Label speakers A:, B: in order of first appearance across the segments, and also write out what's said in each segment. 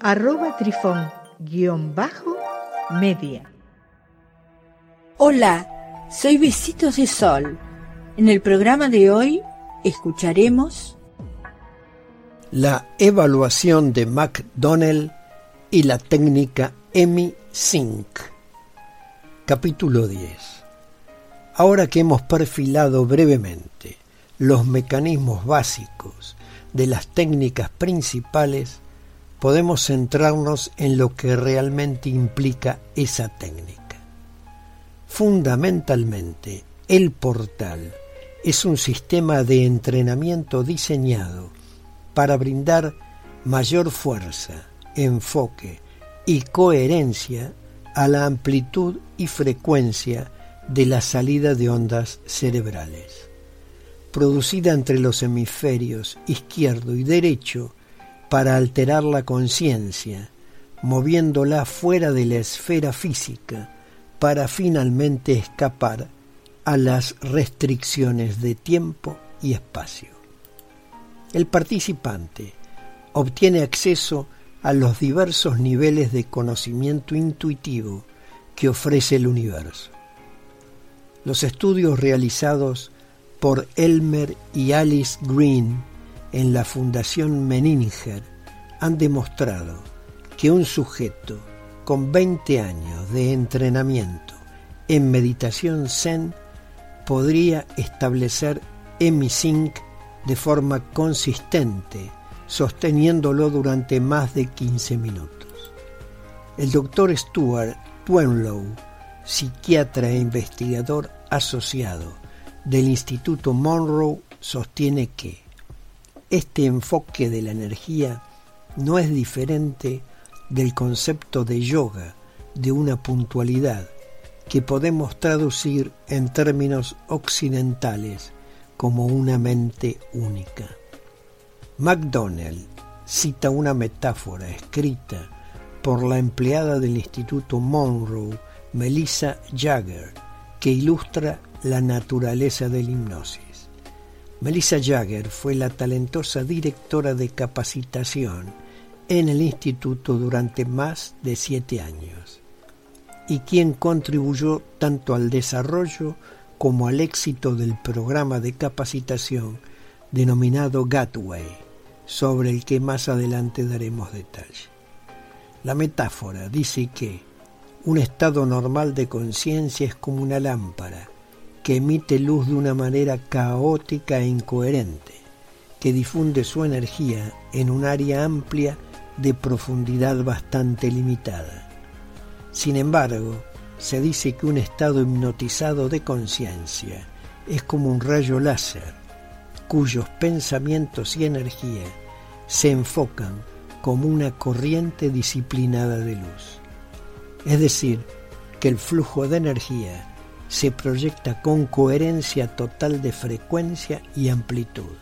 A: arroba trifón-media.
B: Hola, soy Besitos de Sol. En el programa de hoy escucharemos
C: la evaluación de McDonnell y la técnica EMI Sync. Capítulo 10. Ahora que hemos perfilado brevemente los mecanismos básicos de las técnicas principales, podemos centrarnos en lo que realmente implica esa técnica. Fundamentalmente, el portal es un sistema de entrenamiento diseñado para brindar mayor fuerza, enfoque y coherencia a la amplitud y frecuencia de la salida de ondas cerebrales. Producida entre los hemisferios izquierdo y derecho para alterar la conciencia, moviéndola fuera de la esfera física para finalmente escapar a las restricciones de tiempo y espacio. El participante obtiene acceso a los diversos niveles de conocimiento intuitivo que ofrece el universo. Los estudios realizados por Elmer y Alice Green en la Fundación Meninger han demostrado que un sujeto con 20 años de entrenamiento en meditación zen podría establecer EmiSync de forma consistente, sosteniéndolo durante más de 15 minutos. El doctor Stuart Twenlow, psiquiatra e investigador asociado del Instituto Monroe, sostiene que este enfoque de la energía no es diferente del concepto de yoga, de una puntualidad, que podemos traducir en términos occidentales como una mente única. McDonnell cita una metáfora escrita por la empleada del Instituto Monroe, Melissa Jagger, que ilustra la naturaleza del hipnosis. Melissa Jagger fue la talentosa directora de capacitación en el instituto durante más de siete años y quien contribuyó tanto al desarrollo como al éxito del programa de capacitación denominado Gateway, sobre el que más adelante daremos detalle. La metáfora dice que un estado normal de conciencia es como una lámpara que emite luz de una manera caótica e incoherente, que difunde su energía en un área amplia de profundidad bastante limitada. Sin embargo, se dice que un estado hipnotizado de conciencia es como un rayo láser cuyos pensamientos y energía se enfocan como una corriente disciplinada de luz. Es decir, que el flujo de energía se proyecta con coherencia total de frecuencia y amplitud.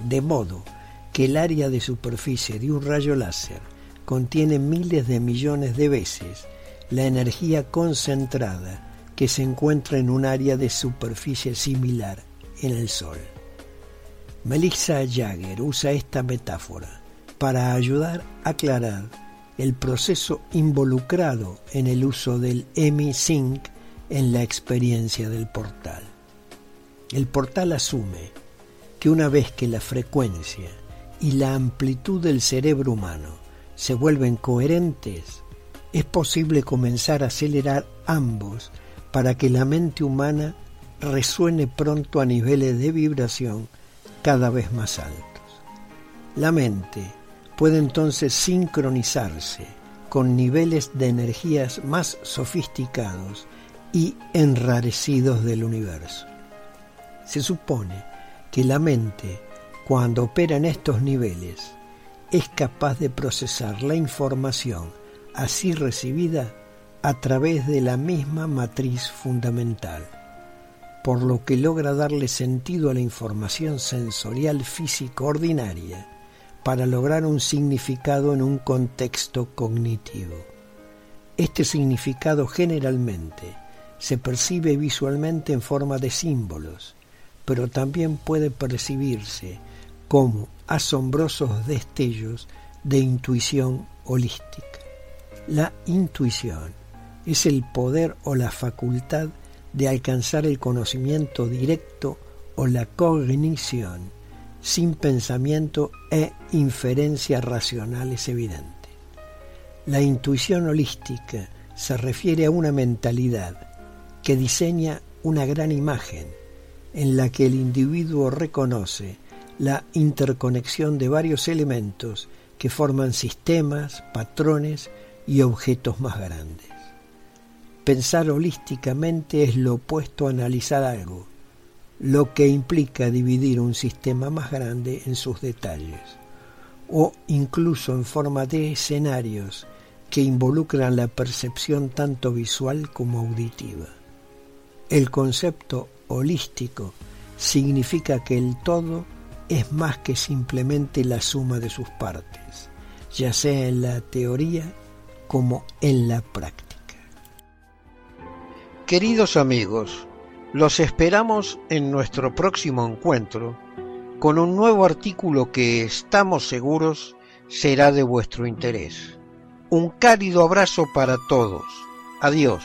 C: De modo que el área de superficie de un rayo láser contiene miles de millones de veces la energía concentrada que se encuentra en un área de superficie similar en el Sol. Melissa Jagger usa esta metáfora para ayudar a aclarar el proceso involucrado en el uso del EMI-Sync en la experiencia del portal. El portal asume que una vez que la frecuencia y la amplitud del cerebro humano se vuelven coherentes, es posible comenzar a acelerar ambos para que la mente humana resuene pronto a niveles de vibración cada vez más altos. La mente puede entonces sincronizarse con niveles de energías más sofisticados y enrarecidos del universo. Se supone que la mente cuando opera en estos niveles, es capaz de procesar la información así recibida a través de la misma matriz fundamental, por lo que logra darle sentido a la información sensorial física ordinaria para lograr un significado en un contexto cognitivo. Este significado generalmente se percibe visualmente en forma de símbolos, pero también puede percibirse como asombrosos destellos de intuición holística. La intuición es el poder o la facultad de alcanzar el conocimiento directo o la cognición sin pensamiento e inferencia racionales evidentes. La intuición holística se refiere a una mentalidad que diseña una gran imagen en la que el individuo reconoce la interconexión de varios elementos que forman sistemas, patrones y objetos más grandes. Pensar holísticamente es lo opuesto a analizar algo, lo que implica dividir un sistema más grande en sus detalles, o incluso en forma de escenarios que involucran la percepción tanto visual como auditiva. El concepto holístico significa que el todo es más que simplemente la suma de sus partes, ya sea en la teoría como en la práctica.
D: Queridos amigos, los esperamos en nuestro próximo encuentro con un nuevo artículo que estamos seguros será de vuestro interés. Un cálido abrazo para todos. Adiós.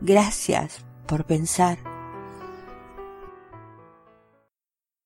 B: gracias por pensar.